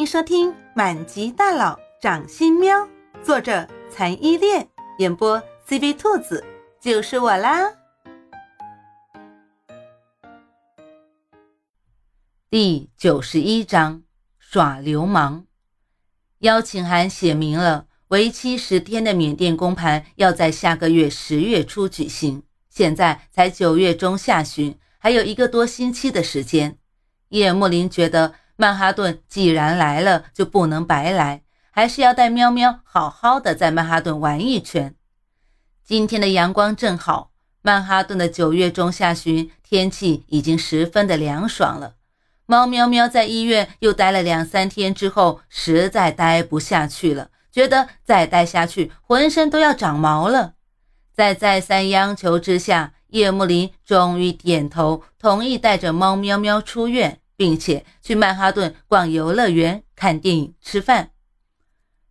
迎收听《满级大佬掌心喵》，作者残依恋，演播 CV 兔子，就是我啦。第九十一章耍流氓。邀请函写明了，为期十天的缅甸公盘要在下个月十月初举行，现在才九月中下旬，还有一个多星期的时间。叶慕林觉得。曼哈顿既然来了，就不能白来，还是要带喵喵好好的在曼哈顿玩一圈。今天的阳光正好，曼哈顿的九月中下旬天气已经十分的凉爽了。猫喵喵在医院又待了两三天之后，实在待不下去了，觉得再待下去浑身都要长毛了。在再三央求之下，叶慕林终于点头同意带着猫喵喵出院。并且去曼哈顿逛游乐园、看电影、吃饭，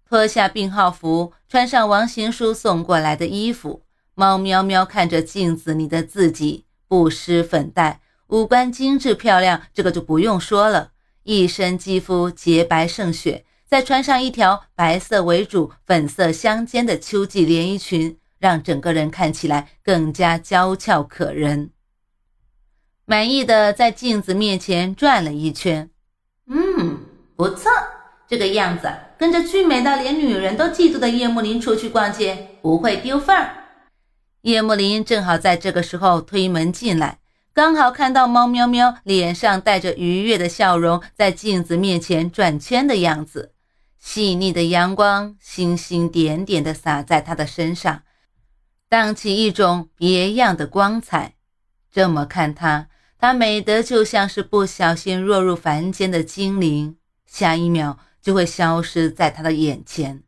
脱下病号服，穿上王行书送过来的衣服。猫喵喵看着镜子里的自己，不施粉黛，五官精致漂亮，这个就不用说了。一身肌肤洁白胜雪，再穿上一条白色为主、粉色相间的秋季连衣裙，让整个人看起来更加娇俏可人。满意的在镜子面前转了一圈，嗯，不错，这个样子跟着俊美到连女人都嫉妒的叶慕林出去逛街不会丢份儿。叶慕林正好在这个时候推门进来，刚好看到猫喵喵脸上带着愉悦的笑容，在镜子面前转圈的样子，细腻的阳光星星点点的洒在他的身上，荡起一种别样的光彩。这么看他。她美得就像是不小心落入凡间的精灵，下一秒就会消失在他的眼前。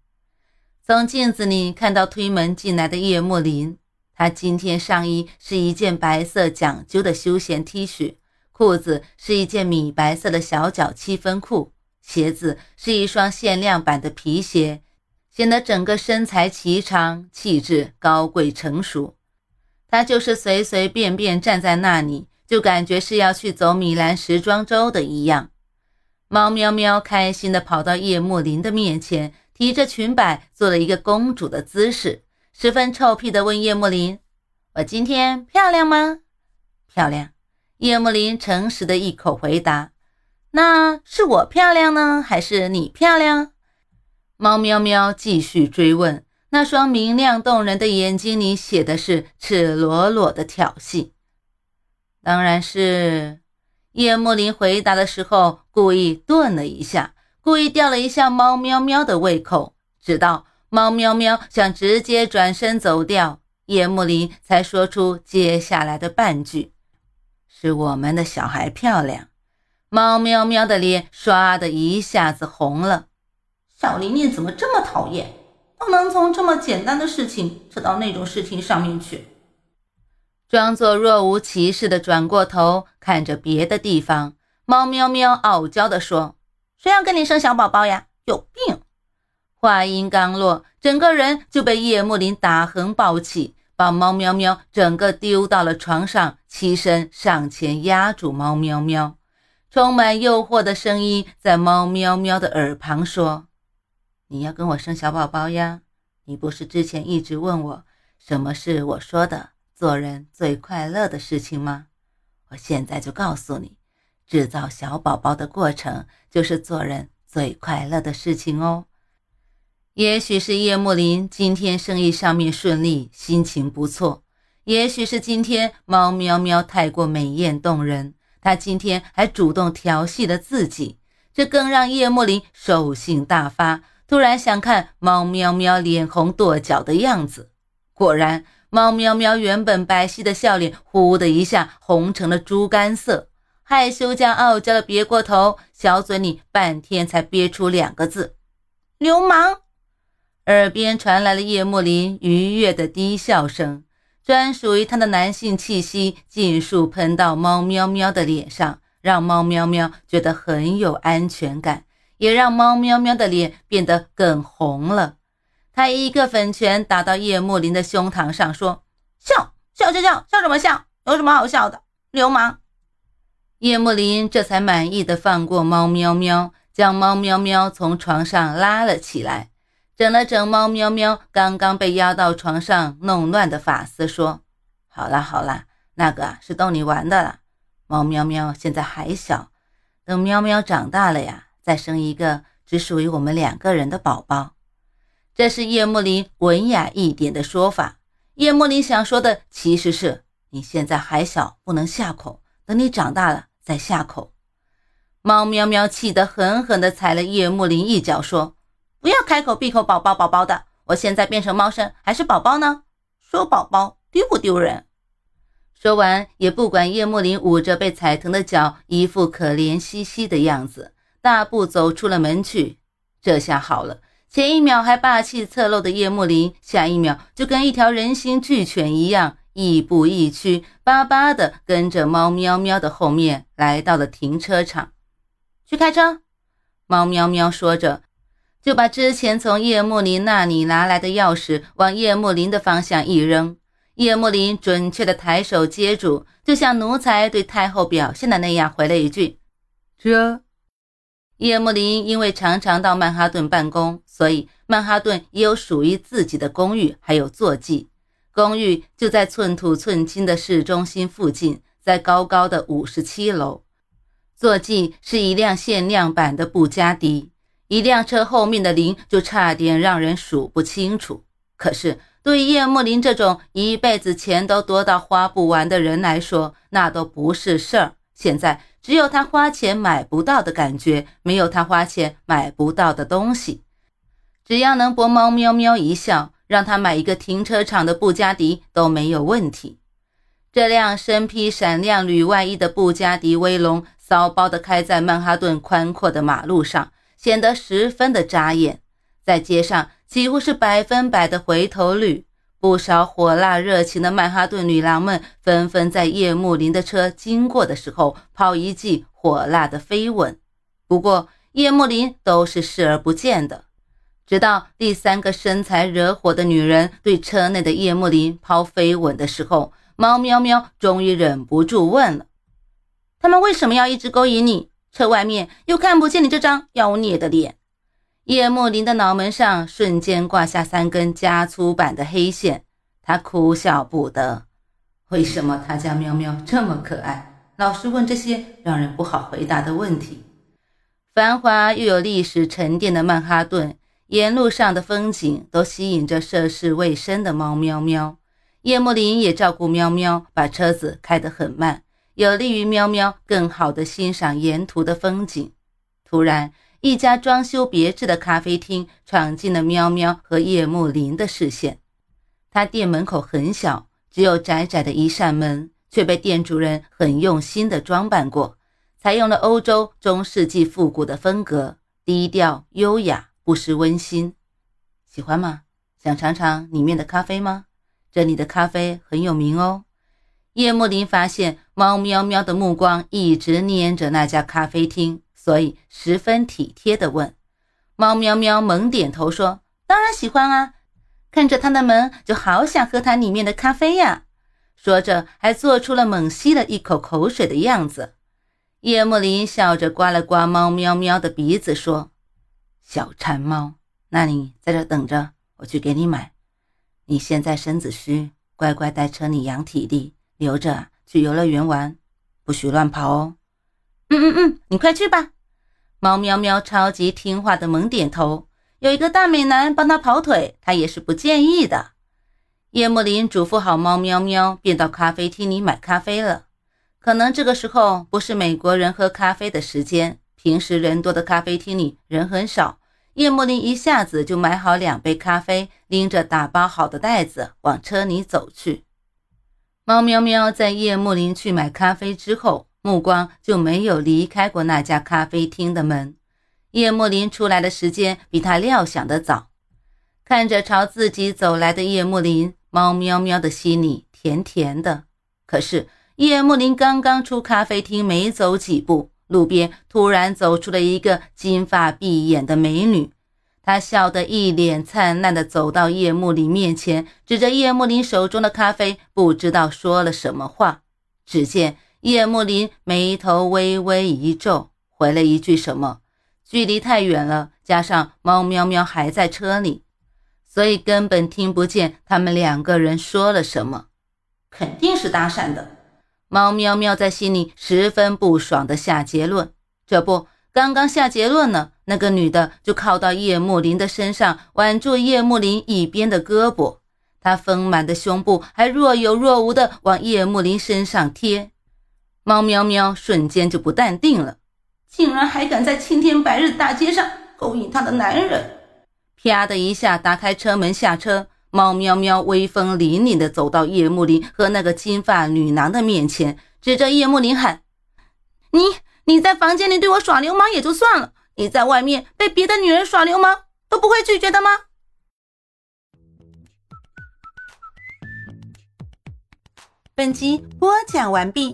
从镜子里看到推门进来的叶慕林，他今天上衣是一件白色讲究的休闲 T 恤，裤子是一件米白色的小脚七分裤，鞋子是一双限量版的皮鞋，显得整个身材颀长，气质高贵成熟。他就是随随便便站在那里。就感觉是要去走米兰时装周的一样。猫喵喵开心地跑到叶慕林的面前，提着裙摆做了一个公主的姿势，十分臭屁地问叶慕林：“我今天漂亮吗？”“漂亮。”叶慕林诚实的一口回答。“那是我漂亮呢，还是你漂亮？”猫喵喵继续追问，那双明亮动人的眼睛里写的是赤裸裸的挑衅。当然是，叶慕林回答的时候故意顿了一下，故意吊了一下猫喵喵的胃口，直到猫喵喵想直接转身走掉，叶幕林才说出接下来的半句：“是我们的小孩漂亮。”猫喵喵的脸唰的一下子红了。小玲玲怎么这么讨厌？都能从这么简单的事情扯到那种事情上面去。装作若无其事的转过头看着别的地方，猫喵喵傲娇地说：“谁要跟你生小宝宝呀？有病！”话音刚落，整个人就被叶幕林打横抱起，把猫喵喵整个丢到了床上，起身上前压住猫喵喵，充满诱惑的声音在猫喵喵的耳旁说：“你要跟我生小宝宝呀？你不是之前一直问我什么是我说的？”做人最快乐的事情吗？我现在就告诉你，制造小宝宝的过程就是做人最快乐的事情哦。也许是叶慕林今天生意上面顺利，心情不错；也许是今天猫喵喵太过美艳动人，他今天还主动调戏了自己，这更让叶慕林兽性大发，突然想看猫喵喵脸红跺脚的样子。果然。猫喵喵原本白皙的笑脸，呼的一下红成了猪肝色，害羞加傲娇的别过头，小嘴里半天才憋出两个字：“流氓。”耳边传来了叶慕林愉悦的低笑声，专属于他的男性气息尽数喷到猫喵喵的脸上，让猫喵喵觉得很有安全感，也让猫喵喵的脸变得更红了。他一个粉拳打到叶慕林的胸膛上，说：“笑笑笑笑笑什么笑？有什么好笑的？流氓！”叶幕林这才满意的放过猫喵喵，将猫喵喵从床上拉了起来，整了整猫喵喵刚刚被压到床上弄乱的发丝，说：“好啦好啦，那个是逗你玩的了。猫喵喵现在还小，等喵喵长大了呀，再生一个只属于我们两个人的宝宝。”这是叶幕林文雅一点的说法。叶幕林想说的其实是：你现在还小，不能下口，等你长大了再下口。猫喵喵气得狠狠地踩了叶幕林一脚，说：“不要开口闭口宝宝宝宝的，我现在变成猫身还是宝宝呢？说宝宝丢不丢人？”说完，也不管叶幕林捂着被踩疼的脚，一副可怜兮兮的样子，大步走出了门去。这下好了，前一秒还霸气侧漏的叶幕林，下一秒就跟一条人形巨犬一样，亦步亦趋，巴巴的跟着猫喵喵的后面来到了停车场。去开车，猫喵喵说着，就把之前从叶幕林那里拿来的钥匙往叶幕林的方向一扔。叶幕林准确的抬手接住，就像奴才对太后表现的那样，回了一句：“这。”叶慕林因为常常到曼哈顿办公，所以曼哈顿也有属于自己的公寓，还有坐骑。公寓就在寸土寸金的市中心附近，在高高的五十七楼。坐骑是一辆限量版的布加迪，一辆车后面的零就差点让人数不清楚。可是对叶慕林这种一辈子钱都多到花不完的人来说，那都不是事儿。现在只有他花钱买不到的感觉，没有他花钱买不到的东西。只要能博猫喵喵一笑，让他买一个停车场的布加迪都没有问题。这辆身披闪亮铝外衣的布加迪威龙。骚包的开在曼哈顿宽阔的马路上，显得十分的扎眼。在街上几乎是百分百的回头率，不少火辣热情的曼哈顿女郎们纷纷在叶幕林的车经过的时候抛一记火辣的飞吻。不过叶幕林都是视而不见的，直到第三个身材惹火的女人对车内的叶幕林抛飞吻的时候，猫喵喵终于忍不住问了。他们为什么要一直勾引你？车外面又看不见你这张妖孽的脸。叶幕林的脑门上瞬间挂下三根加粗版的黑线，他哭笑不得。为什么他家喵喵这么可爱，老是问这些让人不好回答的问题？繁华又有历史沉淀的曼哈顿，沿路上的风景都吸引着涉世未深的猫喵喵。叶幕林也照顾喵喵，把车子开得很慢。有利于喵喵更好地欣赏沿途的风景。突然，一家装修别致的咖啡厅闯进了喵喵和叶幕林的视线。他店门口很小，只有窄窄的一扇门，却被店主人很用心的装扮过，采用了欧洲中世纪复古的风格，低调优雅，不失温馨。喜欢吗？想尝尝里面的咖啡吗？这里的咖啡很有名哦。叶幕林发现猫喵喵的目光一直粘着那家咖啡厅，所以十分体贴地问：“猫喵喵猛点头说：‘当然喜欢啊，看着它的门就好想喝它里面的咖啡呀。’说着还做出了猛吸了一口口水的样子。叶幕林笑着刮了刮猫喵喵的鼻子，说：‘小馋猫，那你在这等着，我去给你买。你现在身子虚，乖乖在车里养体力。’”留着去游乐园玩，不许乱跑哦。嗯嗯嗯，你快去吧。猫喵喵超级听话的猛点头。有一个大美男帮他跑腿，他也是不介意的。叶幕林嘱咐好猫喵喵，便到咖啡厅里买咖啡了。可能这个时候不是美国人喝咖啡的时间，平时人多的咖啡厅里人很少。叶幕林一下子就买好两杯咖啡，拎着打包好的袋子往车里走去。猫喵喵在叶幕林去买咖啡之后，目光就没有离开过那家咖啡厅的门。叶幕林出来的时间比他料想的早，看着朝自己走来的叶幕林，猫喵喵的心里甜甜的。可是叶幕林刚刚出咖啡厅，没走几步，路边突然走出了一个金发碧眼的美女。她笑得一脸灿烂地走到叶幕林面前，指着叶幕林手中的咖啡，不知道说了什么话。只见叶幕林眉头微微一皱，回了一句什么：“距离太远了，加上猫喵喵还在车里，所以根本听不见他们两个人说了什么。肯定是搭讪的，猫喵喵在心里十分不爽的下结论。这不，刚刚下结论呢，那个女的就靠到叶幕林的身上，挽住叶幕林一边的胳膊，她丰满的胸部还若有若无的往叶幕林身上贴。猫喵喵瞬间就不淡定了。竟然还敢在青天白日大街上勾引他的男人！啪的一下打开车门下车，猫喵喵威风凛凛地走到叶幕林和那个金发女郎的面前，指着叶幕林喊：“你你在房间里对我耍流氓也就算了，你在外面被别的女人耍流氓都不会拒绝的吗？”本集播讲完毕，